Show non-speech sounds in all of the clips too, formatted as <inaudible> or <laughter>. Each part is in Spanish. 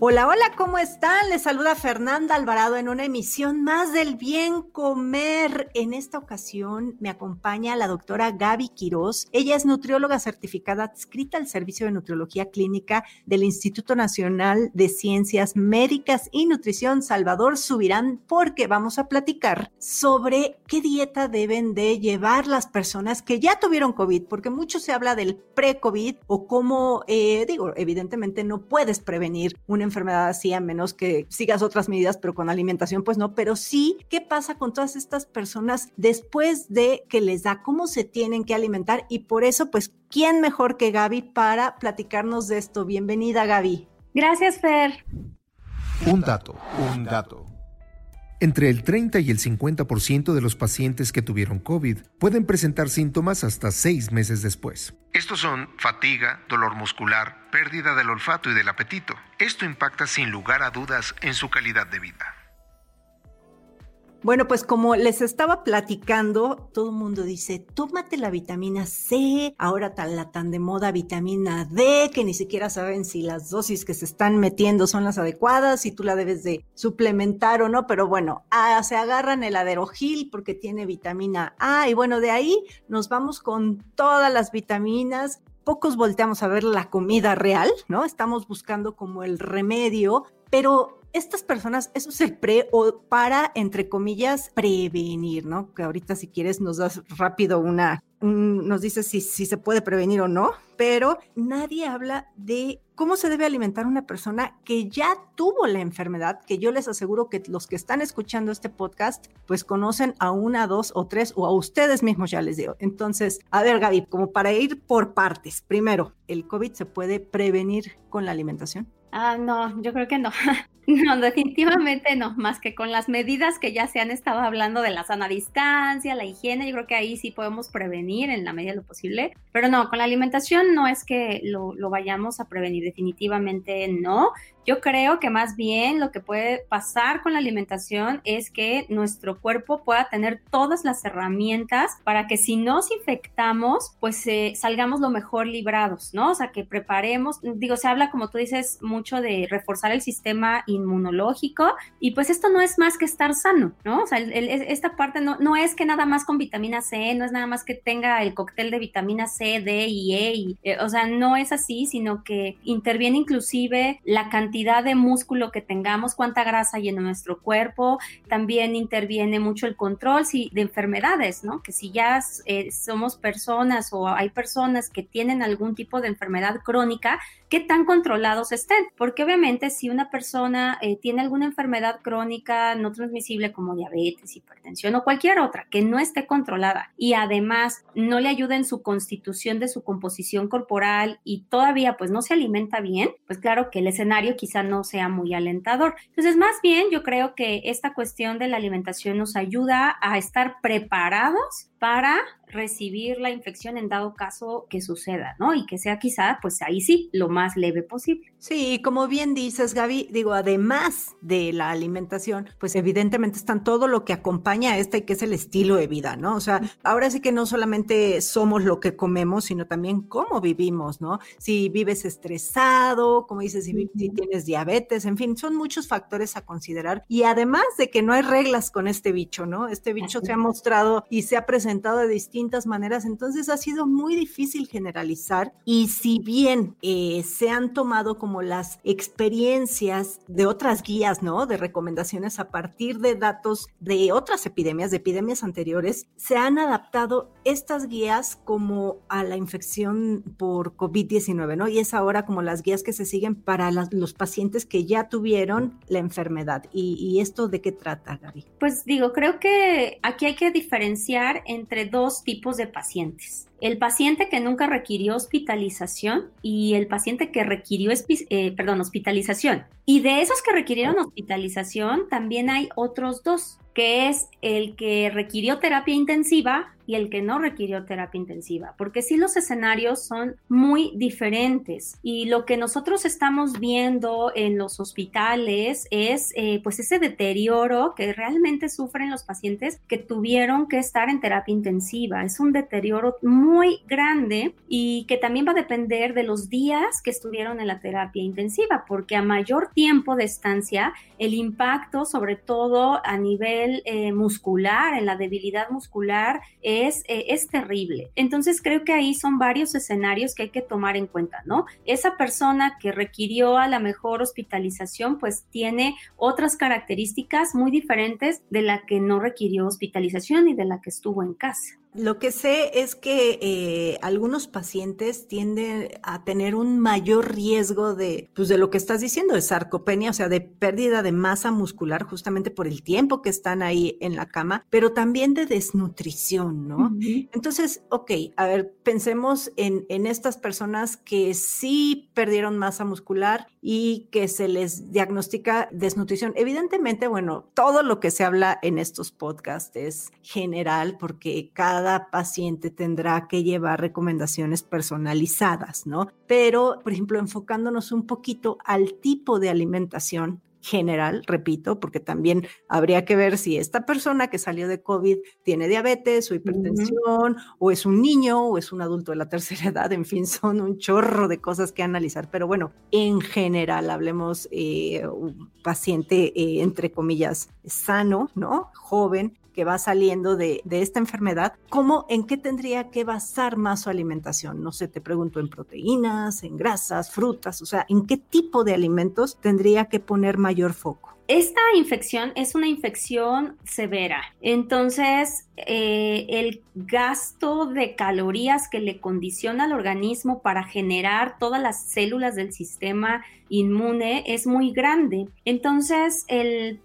Hola, hola, ¿cómo están? Les saluda Fernanda Alvarado en una emisión más del Bien Comer. En esta ocasión me acompaña la doctora Gaby Quiroz. Ella es nutrióloga certificada adscrita al Servicio de Nutriología Clínica del Instituto Nacional de Ciencias Médicas y Nutrición Salvador Subirán, porque vamos a platicar sobre qué dieta deben de llevar las personas que ya tuvieron COVID, porque mucho se habla del pre-COVID o cómo, eh, digo, evidentemente no puedes prevenir una enfermedad así a menos que sigas otras medidas, pero con alimentación pues no, pero sí, ¿qué pasa con todas estas personas después de que les da cómo se tienen que alimentar? Y por eso pues, ¿quién mejor que Gaby para platicarnos de esto? Bienvenida Gaby. Gracias, Fer. Un dato, un dato. Entre el 30 y el 50% de los pacientes que tuvieron COVID pueden presentar síntomas hasta seis meses después. Estos son fatiga, dolor muscular, pérdida del olfato y del apetito. Esto impacta sin lugar a dudas en su calidad de vida. Bueno, pues como les estaba platicando, todo el mundo dice, tómate la vitamina C, ahora tan la tan de moda vitamina D, que ni siquiera saben si las dosis que se están metiendo son las adecuadas, si tú la debes de suplementar o no, pero bueno, se agarran el aderogil porque tiene vitamina A y bueno, de ahí nos vamos con todas las vitaminas pocos volteamos a ver la comida real, ¿no? Estamos buscando como el remedio, pero estas personas, eso es el pre o para, entre comillas, prevenir, ¿no? Que ahorita si quieres nos das rápido una, nos dices si, si se puede prevenir o no, pero nadie habla de cómo se debe alimentar una persona que ya tuvo la enfermedad, que yo les aseguro que los que están escuchando este podcast, pues conocen a una, dos o tres, o a ustedes mismos ya les digo. Entonces, a ver, Gaby, como para ir por partes, primero, ¿el COVID se puede prevenir con la alimentación? Ah, no, yo creo que no. <laughs> No, definitivamente no, más que con las medidas que ya se han estado hablando de la sana distancia, la higiene, yo creo que ahí sí podemos prevenir en la medida de lo posible, pero no, con la alimentación no es que lo, lo vayamos a prevenir, definitivamente no. Yo creo que más bien lo que puede pasar con la alimentación es que nuestro cuerpo pueda tener todas las herramientas para que si nos infectamos, pues eh, salgamos lo mejor librados, ¿no? O sea, que preparemos, digo, se habla, como tú dices, mucho de reforzar el sistema inmunológico y pues esto no es más que estar sano, ¿no? O sea, esta parte no, no es que nada más con vitamina C, no es nada más que tenga el cóctel de vitamina C, D y E, y, eh, o sea, no es así, sino que interviene inclusive la cantidad de músculo que tengamos, cuánta grasa hay en nuestro cuerpo, también interviene mucho el control si, de enfermedades, ¿no? Que si ya eh, somos personas o hay personas que tienen algún tipo de enfermedad crónica, qué tan controlados estén, porque obviamente si una persona eh, tiene alguna enfermedad crónica no transmisible como diabetes, hipertensión o cualquier otra que no esté controlada y además no le ayuda en su constitución de su composición corporal y todavía pues no se alimenta bien, pues claro que el escenario quizá no sea muy alentador. Entonces, más bien yo creo que esta cuestión de la alimentación nos ayuda a estar preparados para recibir la infección en dado caso que suceda, ¿no? Y que sea quizá, pues ahí sí, lo más leve posible. Sí, como bien dices, Gaby, digo, además de la alimentación, pues evidentemente están todo lo que acompaña a esta y que es el estilo de vida, ¿no? O sea, ahora sí que no solamente somos lo que comemos, sino también cómo vivimos, ¿no? Si vives estresado, como dices, si, si tienes diabetes, en fin, son muchos factores a considerar. Y además de que no hay reglas con este bicho, ¿no? Este bicho se ha mostrado y se ha presentado de distintas maneras, entonces ha sido muy difícil generalizar y si bien eh, se han tomado como las experiencias de otras guías, ¿no? De recomendaciones a partir de datos de otras epidemias, de epidemias anteriores, se han adaptado estas guías como a la infección por COVID-19, ¿no? Y es ahora como las guías que se siguen para los pacientes que ya tuvieron la enfermedad. ¿Y, ¿Y esto de qué trata, Gaby? Pues digo, creo que aquí hay que diferenciar entre dos tipos de pacientes el paciente que nunca requirió hospitalización y el paciente que requirió, eh, perdón, hospitalización. Y de esos que requirieron hospitalización, también hay otros dos, que es el que requirió terapia intensiva y el que no requirió terapia intensiva, porque sí los escenarios son muy diferentes y lo que nosotros estamos viendo en los hospitales es eh, pues ese deterioro que realmente sufren los pacientes que tuvieron que estar en terapia intensiva. Es un deterioro muy grande y que también va a depender de los días que estuvieron en la terapia intensiva, porque a mayor tiempo de estancia, el impacto, sobre todo a nivel eh, muscular, en la debilidad muscular, es, eh, es terrible. Entonces creo que ahí son varios escenarios que hay que tomar en cuenta, ¿no? Esa persona que requirió a la mejor hospitalización, pues tiene otras características muy diferentes de la que no requirió hospitalización y de la que estuvo en casa. Lo que sé es que eh, algunos pacientes tienden a tener un mayor riesgo de, pues de lo que estás diciendo, de sarcopenia, o sea, de pérdida de masa muscular justamente por el tiempo que están ahí en la cama, pero también de desnutrición, ¿no? Entonces, ok, a ver, pensemos en, en estas personas que sí perdieron masa muscular y que se les diagnostica desnutrición. Evidentemente, bueno, todo lo que se habla en estos podcasts es general porque cada paciente tendrá que llevar recomendaciones personalizadas, ¿no? Pero, por ejemplo, enfocándonos un poquito al tipo de alimentación general, repito, porque también habría que ver si esta persona que salió de COVID tiene diabetes o hipertensión, o es un niño, o es un adulto de la <laughs> tercera edad, en fin, son un chorro de cosas que analizar. Pero bueno, en general, hablemos eh, un paciente, eh, entre comillas, sano, ¿no? Joven, que va saliendo de, esta enfermedad, ¿cómo, en qué tendría que basar más su alimentación? No sé, te pregunto en proteínas, en grasas, frutas, o sea, ¿en qué tipo de alimentos tendría que poner mayor foco? Esta infección es una infección severa, entonces eh, el gasto de calorías que le condiciona al organismo para generar todas las células del sistema inmune es muy grande. Entonces, eh,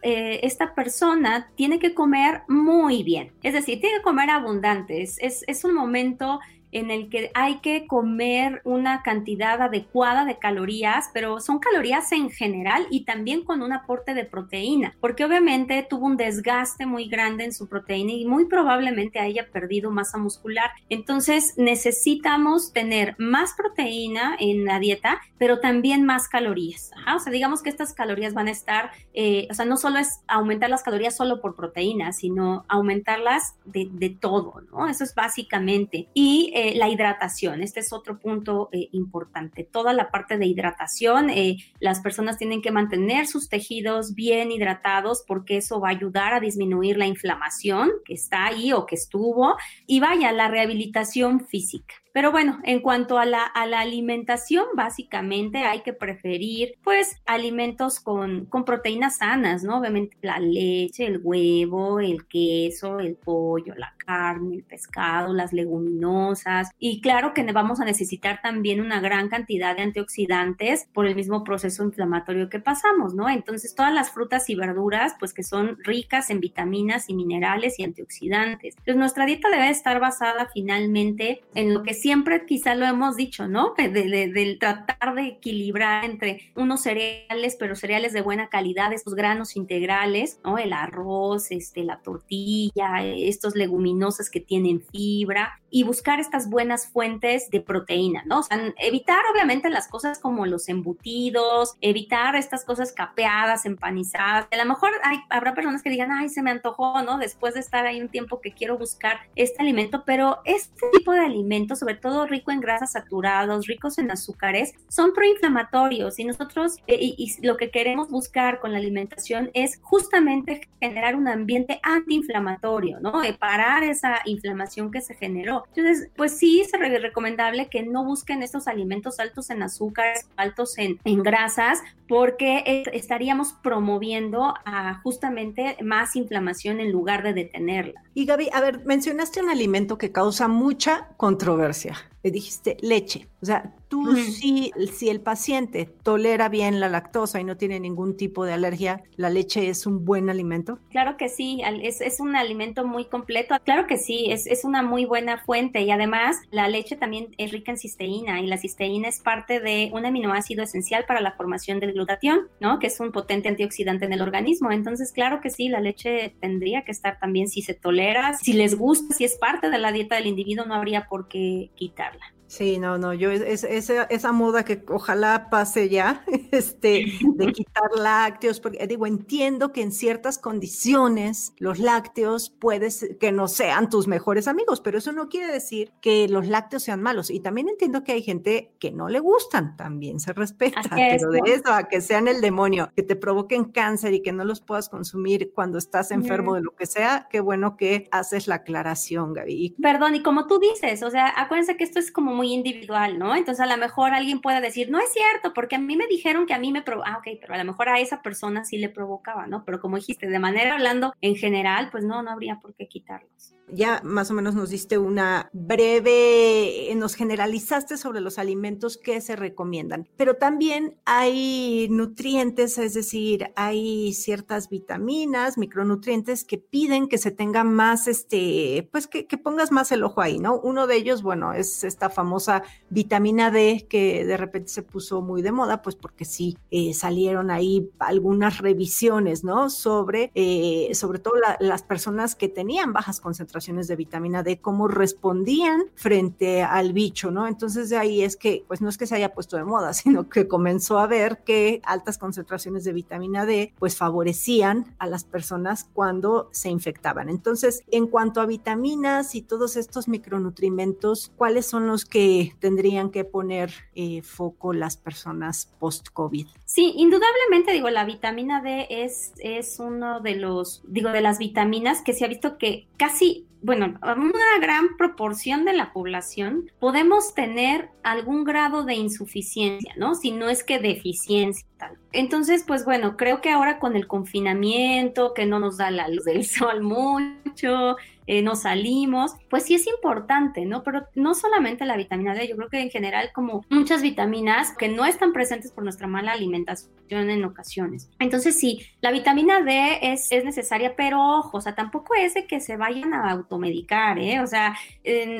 esta persona tiene que comer muy bien, es decir, tiene que comer abundante. Es, es un momento en el que hay que comer una cantidad adecuada de calorías, pero son calorías en general y también con un aporte de proteína, porque obviamente tuvo un desgaste muy grande en su proteína y muy probablemente haya perdido masa muscular. Entonces necesitamos tener más proteína en la dieta, pero también más calorías. O sea, digamos que estas calorías van a estar, eh, o sea, no solo es aumentar las calorías solo por proteína, sino aumentarlas de, todo, ¿no? Eso es básicamente. Y la hidratación, este es otro punto eh, importante. Toda la parte de hidratación, eh, las personas tienen que mantener sus tejidos bien hidratados porque eso va a ayudar a disminuir la inflamación que está ahí o que estuvo y vaya, la rehabilitación física. Pero bueno, en cuanto a la, a la alimentación, básicamente hay que preferir pues alimentos con, con proteínas sanas, ¿no? Obviamente la leche, el huevo, el queso, el pollo, la carne, el pescado, las leguminosas. Y claro que vamos a necesitar también una gran cantidad de antioxidantes por el mismo proceso inflamatorio que pasamos, ¿no? Entonces todas las frutas y verduras pues que son ricas en vitaminas y minerales y antioxidantes. Entonces nuestra dieta debe estar basada finalmente en lo que siempre quizá lo hemos dicho, ¿no? Del tratar de equilibrar entre unos cereales, pero cereales de buena calidad, estos granos integrales, ¿no? El arroz, este, la tortilla, estos leguminosas que tienen fibra y buscar estas buenas fuentes de proteína, ¿no? O sea, evitar obviamente las cosas como los embutidos, evitar estas cosas capeadas, empanizadas. A lo mejor hay, habrá personas que digan, ay, se me antojó, ¿no? Después de estar ahí un tiempo que quiero buscar este alimento, pero este tipo de alimentos, sobre sobre todo rico en grasas saturados, ricos en azúcares, son proinflamatorios y nosotros eh, y, lo que queremos buscar con la alimentación es justamente generar un ambiente antiinflamatorio, ¿no? De parar esa inflamación que se generó. Entonces, pues sí es recomendable que no busquen estos alimentos altos en azúcares, altos en, en grasas, porque eh, estaríamos promoviendo a justamente más inflamación en lugar de detenerla. Y Gaby, a ver, mencionaste un alimento que causa mucha controversia. Le dijiste leche. O sea, tú si, si el paciente tolera bien la lactosa y no tiene ningún tipo de alergia, ¿la leche es un buen alimento? Claro que sí, es, es un alimento muy completo. Claro que sí, es, es, una muy buena fuente y además la leche también es rica en cisteína y la cisteína es parte de un aminoácido esencial para la formación del glutatión, ¿no? Que es un potente antioxidante en el organismo. Entonces, claro que sí, la leche tendría que estar también si se tolera, si les gusta, si es parte de la dieta del individuo, no habría por qué quitarla. Sí, no, no, yo es, esa, esa moda que ojalá pase ya, <laughs> este, de quitar lácteos, porque digo, entiendo que en ciertas condiciones los lácteos puedes que no sean tus mejores amigos, pero eso no quiere decir que los lácteos sean malos. Y también entiendo que hay gente que no le gustan, también se respeta, pero de eso a que sean el demonio, que te provoquen cáncer y que no los puedas consumir cuando estás enfermo de lo que sea, qué bueno que haces la aclaración, Gaby. Perdón, y como tú dices, o sea, acuérdense que esto es como muy individual, ¿no? Entonces a lo mejor alguien puede decir, no es cierto, porque a mí me dijeron que a mí me provocaba, ah, ok, pero a lo mejor a esa persona sí le provocaba, ¿no? Pero como dijiste, de manera hablando en general, pues no, no habría por qué quitarlos ya más o menos nos diste una breve, eh, nos generalizaste sobre los alimentos que se recomiendan, pero también hay nutrientes, es decir, hay ciertas vitaminas, micronutrientes que piden que se tenga más, este, pues que, pongas más el ojo ahí, ¿no? Uno de ellos, bueno, es esta famosa vitamina D que de repente se puso muy de moda, pues porque sí eh, salieron ahí algunas revisiones, ¿no? Sobre, eh, sobre todo las personas que tenían bajas concentraciones de vitamina D, cómo respondían frente al bicho, ¿no? Entonces de ahí es que, pues no es que se haya puesto de moda, <laughs> sino que comenzó a ver que altas concentraciones de vitamina D, pues favorecían a las personas cuando se infectaban. Entonces, en cuanto a vitaminas y todos estos micronutrimentos, ¿cuáles son los que tendrían que poner eh, foco las personas post-COVID? Sí, indudablemente, digo, la vitamina D es, es uno de los, digo, de las vitaminas que se ha visto que casi bueno, una gran proporción de la población podemos tener algún grado de insuficiencia, ¿no? Si no es que deficiencia tal. Entonces, pues bueno, creo que ahora con el confinamiento, que no nos da la luz del sol <laughs> mucho, eh, no salimos, pues sí es importante, ¿no? Pero no solamente la vitamina D, yo creo que en general como muchas vitaminas que no están presentes por nuestra mala alimentación en ocasiones. Entonces sí, la vitamina D es, es necesaria, pero ojo, o sea, tampoco es de que se vayan a automedicar, ¿eh? O sea,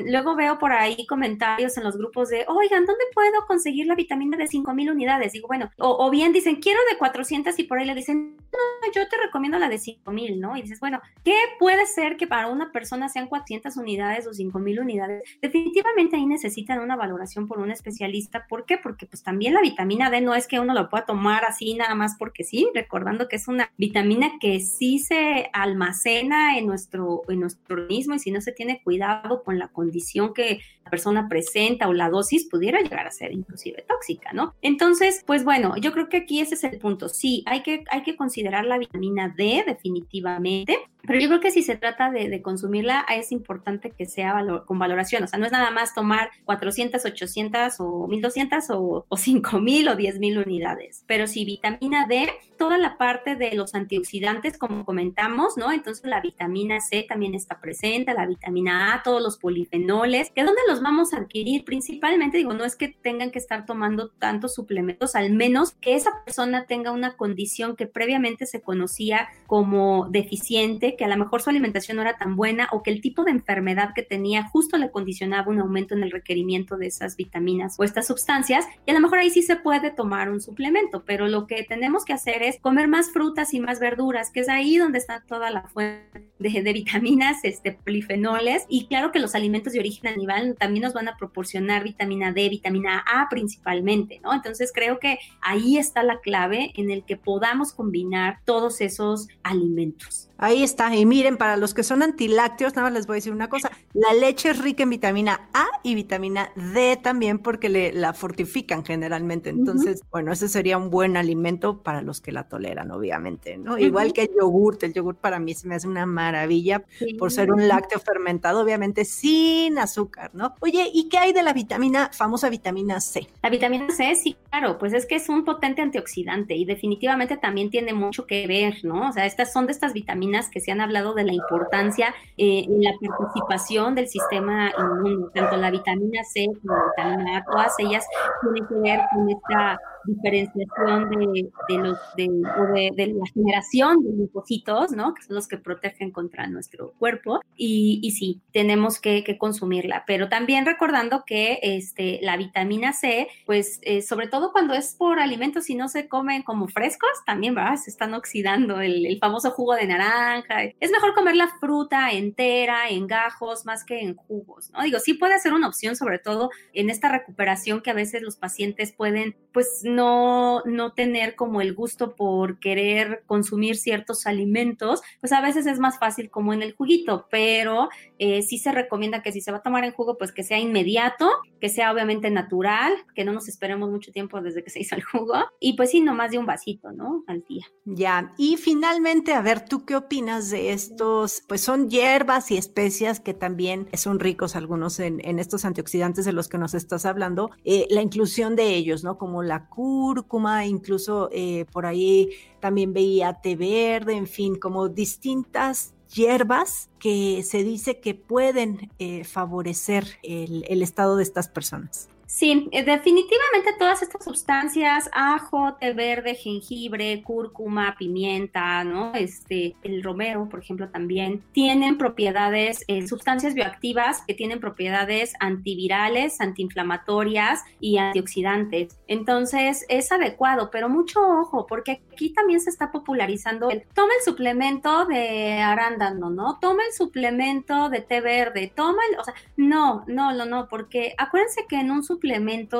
luego veo por ahí comentarios en los grupos de, oigan, ¿dónde puedo conseguir la vitamina de 5000 unidades? Digo, bueno, o, bien dicen, quiero de 400 y por ahí le dicen, no, yo te recomiendo la de 5000, ¿no? Y dices, bueno, ¿qué puede ser que para una persona sean 400 unidades o 5000 unidades? Definitivamente ahí necesitan una valoración por un especialista. ¿Por qué? Porque pues también la vitamina D no es que uno lo pueda tomar así nada más porque sí, recordando que es una vitamina que sí se almacena en nuestro, en nuestro organismo y si no se tiene cuidado con la condición que la persona presenta o la dosis pudiera llegar a ser inclusive tóxica, ¿no? Entonces, pues bueno, yo creo que aquí ese es el punto. Sí, hay que, hay que considerar la vitamina D definitivamente, pero yo creo que si se trata de, consumirla es importante que sea con valoración, o sea, no es nada más tomar 400, 800 o 1200 o, o 5000 o 10000 unidades, pero sí vitamina D, toda la parte de los antioxidantes como comentamos, ¿no? Entonces la vitamina C también está presente, la vitamina A, todos los polifenoles, que dónde los vamos a adquirir principalmente, digo, no es que tengan que estar tomando tantos suplementos, al menos que esa persona tenga una condición que previamente se conocía como deficiente, que a lo mejor su alimentación no era tan buena o que el tipo de enfermedad que tenía justo le condicionaba un aumento en el requerimiento de esas vitaminas o estas sustancias, y a lo mejor ahí sí se puede tomar un suplemento, pero lo que tenemos que hacer es comer más frutas y más verduras, que es ahí donde está toda la fuente de, vitaminas, este, polifenoles, y claro que los alimentos de origen animal también nos van a proporcionar vitamina D, vitamina A principalmente, ¿no? Entonces creo que ahí está la clave en el que podamos combinar todos esos alimentos. Ahí está Y miren, para los que son antilácteos, nada más les voy a decir una cosa. La leche es rica en vitamina A y vitamina D también porque le, la fortifican generalmente. Entonces, bueno, ese sería un buen alimento para los que la toleran, obviamente, ¿no? Igual que el yogurt. El yogurt para mí se me hace una maravilla por ser un lácteo fermentado, obviamente sin azúcar, ¿no? Oye, ¿y qué hay de la vitamina, famosa vitamina C? La vitamina C, sí, claro, pues es que es un potente antioxidante y definitivamente también tiene mucho que ver, ¿no? O sea, estas son de estas vitaminas que se han hablado de la importancia eh, en la participación del sistema inmune, tanto la vitamina C como la vitamina A, todas ellas tienen que ver con esta diferenciación de, de los de, de, la generación de linfocitos, ¿no? Que son los que protegen contra nuestro cuerpo. Y, y sí, tenemos que, que, consumirla. Pero también recordando que este, la vitamina C, pues eh, sobre todo cuando es por alimentos y no se comen como frescos, también, ¿verdad? Se están oxidando el, el famoso jugo de naranja. Es mejor comer la fruta entera, en gajos, más que en jugos, ¿no? Digo, sí puede ser una opción, sobre todo en esta recuperación que a veces los pacientes pueden, pues, no, no tener como el gusto por querer consumir ciertos alimentos, pues a veces es más fácil como en el juguito, pero eh, sí se recomienda que si se va a tomar en jugo, pues que sea inmediato, que sea obviamente natural, que no nos esperemos mucho tiempo desde que se hizo el jugo, y pues sí, no más de un vasito, ¿no? Al día. Ya, y finalmente, a ver, ¿tú qué opinas de estos? Pues son hierbas y especias que también son ricos algunos en, en estos antioxidantes de los que nos estás hablando, eh, la inclusión de ellos, ¿no? Como la cúrcuma, incluso eh, por ahí también veía té verde, en fin, como distintas hierbas que se dice que pueden eh, favorecer el, el estado de estas personas. Sí, eh, definitivamente todas estas sustancias, ajo, té verde, jengibre, cúrcuma, pimienta, ¿no? Este, el romero, por ejemplo, también tienen propiedades, eh, sustancias bioactivas que tienen propiedades antivirales, antiinflamatorias y antioxidantes. Entonces, es adecuado, pero mucho ojo, porque aquí también se está popularizando el toma el suplemento de arándano, ¿no? Toma el suplemento de té verde, toma el, o sea, no, no, no, no, porque acuérdense que en un suplemento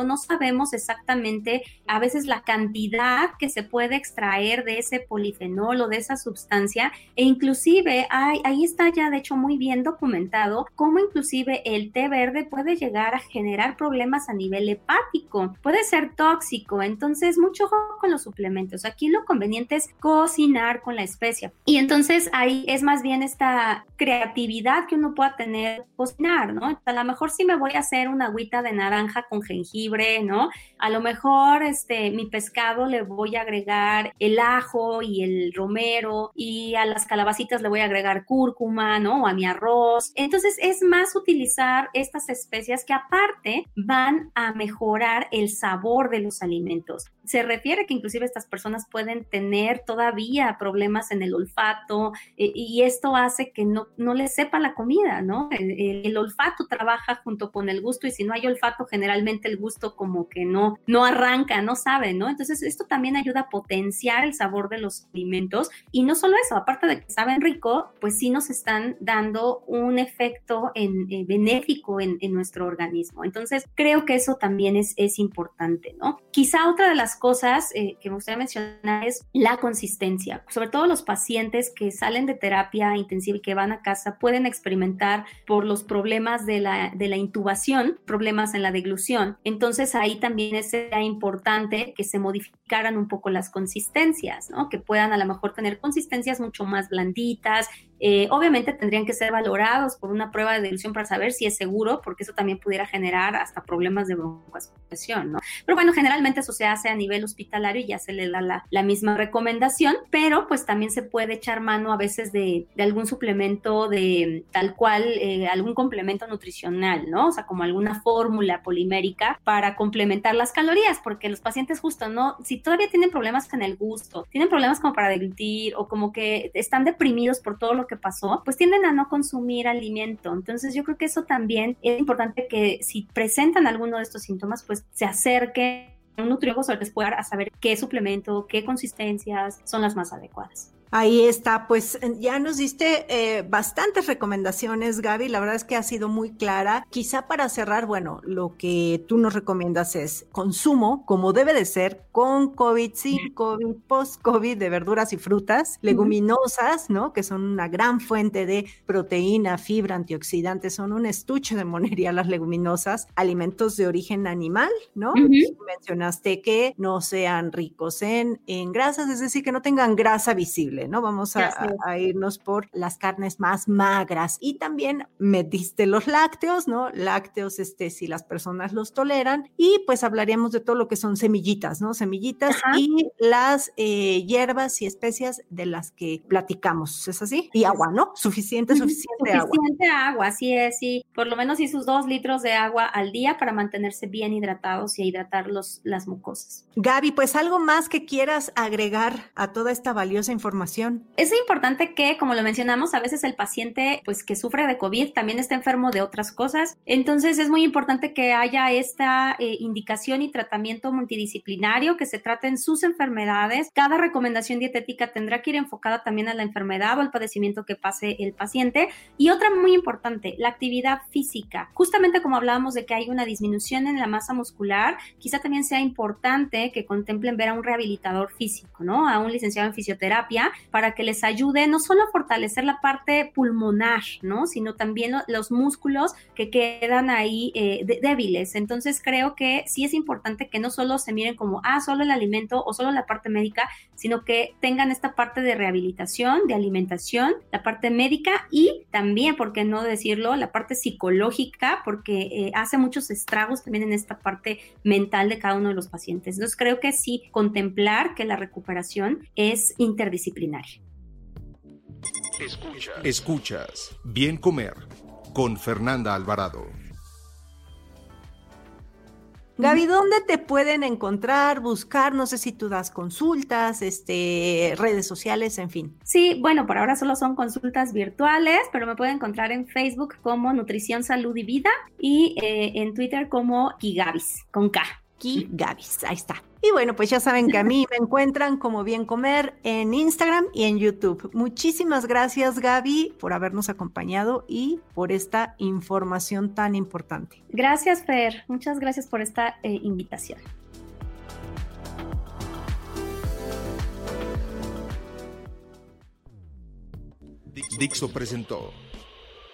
no sabemos exactamente a veces la cantidad que se puede extraer de ese polifenol o de esa sustancia e inclusive hay, ahí está ya de hecho muy bien documentado cómo inclusive el té verde puede llegar a generar problemas a nivel hepático, puede ser tóxico, entonces mucho ojo con los suplementos. Aquí lo conveniente es cocinar con la especia y entonces ahí es más bien esta creatividad que uno pueda tener cocinar, ¿no? A lo mejor si me voy a hacer una agüita de naranja con jengibre, ¿no? A lo mejor este, mi pescado le voy a agregar el ajo y el romero y a las calabacitas le voy a agregar cúrcuma, ¿no? O a mi arroz. Entonces es más utilizar estas especias que aparte van a mejorar el sabor de los alimentos. Se refiere que inclusive estas personas pueden tener todavía problemas en el olfato eh, y esto hace que no, no les sepa la comida, ¿no? el olfato trabaja junto con el gusto y si no hay olfato generalmente el gusto como que no, no arranca, no sabe, ¿no? Entonces esto también ayuda a potenciar el sabor de los alimentos y no solo eso, aparte de que saben rico, pues sí nos están dando un efecto en, eh, benéfico en, en, nuestro organismo. Entonces creo que eso también es, es importante, ¿no? Quizá otra de las cosas eh, que me gustaría mencionar es la consistencia, sobre todo los pacientes que salen de terapia intensiva y que van a casa pueden experimentar por los problemas de la, de la intubación, problemas en la deglución, entonces ahí también es importante que se modificaran un poco las consistencias, ¿no? Que puedan a lo mejor tener consistencias mucho más blanditas, eh, obviamente tendrían que ser valorados por una prueba de dilución para saber si es seguro, porque eso también pudiera generar hasta problemas de broncoaspiración, ¿no? Pero bueno, generalmente eso se hace a nivel hospitalario y ya se le da la, misma recomendación, pero pues también se puede echar mano a veces de, de algún suplemento de tal cual, eh, algún complemento nutricional, ¿no? O sea, como alguna fórmula polimérica para complementar las calorías, porque los pacientes justo, ¿no? Si todavía tienen problemas con el gusto, tienen problemas como para deglutir o como que están deprimidos por todo lo que pasó, pues tienden a no consumir alimento. Entonces yo creo que eso también es importante que si presentan alguno de estos síntomas, pues se acerque a un nutriólogo les pueda saber qué suplemento, qué consistencias son las más adecuadas. Ahí está, pues ya nos diste eh, bastantes recomendaciones, Gaby. La verdad es que ha sido muy clara. Quizá para cerrar, bueno, lo que tú nos recomiendas es consumo, como debe de ser, con COVID, sin COVID, post-COVID, de verduras y frutas, leguminosas, ¿no? Que son una gran fuente de proteína, fibra, antioxidantes, son un estuche de monería las leguminosas, alimentos de origen animal, ¿no? Mencionaste que no sean ricos en, en grasas, es decir, que no tengan grasa visible, ¿no? Vamos a, irnos por las carnes más magras. Y también metiste los lácteos, ¿no? Lácteos, este, si las personas los toleran. Y pues hablaríamos de todo lo que son semillitas, ¿no? Semillitas y las eh, hierbas y especias de las que platicamos, ¿es así? Y agua, ¿no? Suficiente, suficiente, agua. Suficiente agua, así es, sí. Por lo menos y sus dos litros de agua al día para mantenerse bien hidratados y hidratar los, las mucosas. Gaby, pues algo más que quieras agregar a toda esta valiosa información. Es importante que, como lo mencionamos, a veces el paciente, pues que sufre de COVID, también está enfermo de otras cosas. Entonces es muy importante que haya esta eh, indicación y tratamiento multidisciplinario, que se traten sus enfermedades. Cada recomendación dietética tendrá que ir enfocada también a la enfermedad o al padecimiento que pase el paciente. Y otra muy importante, la actividad física. Justamente como hablábamos de que hay una disminución en la masa muscular, quizá también sea importante que contemplen ver a un rehabilitador físico, ¿no? A un licenciado en fisioterapia para que les ayude no solo a fortalecer la parte pulmonar, ¿no? Sino también los músculos que quedan ahí eh, débiles. Entonces creo que sí es importante que no solo se miren como, ah, solo el alimento o solo la parte médica, sino que tengan esta parte de rehabilitación, de alimentación, la parte médica y también, ¿por qué no decirlo?, la parte psicológica, porque eh, hace muchos estragos también en esta parte mental de cada uno de los pacientes. Entonces creo que sí, contemplar que la recuperación es interdisciplinaria. Escuchas. Bien Comer con Fernanda Alvarado. Gaby, ¿dónde te pueden encontrar, buscar? No sé si tú das consultas, este, redes sociales, en fin. Sí, bueno, por ahora solo son consultas virtuales, pero me pueden encontrar en Facebook como Nutrición, Salud y Vida y eh, en Twitter como Kigabis, con K. Kigabis, ahí está. Y bueno, pues ya saben que a mí me encuentran como Bien Comer en Instagram y en YouTube. Muchísimas gracias Gaby por habernos acompañado y por esta información tan importante. Gracias Fer, muchas gracias por esta eh, invitación. Dixo presentó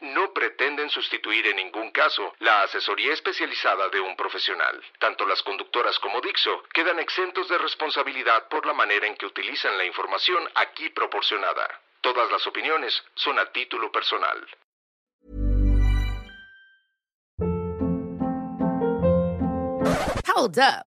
no pretenden sustituir en ningún caso la asesoría especializada de un profesional. Tanto las conductoras como Dixo quedan exentos de responsabilidad por la manera en que utilizan la información aquí proporcionada. Todas las opiniones son a título personal. Hold up.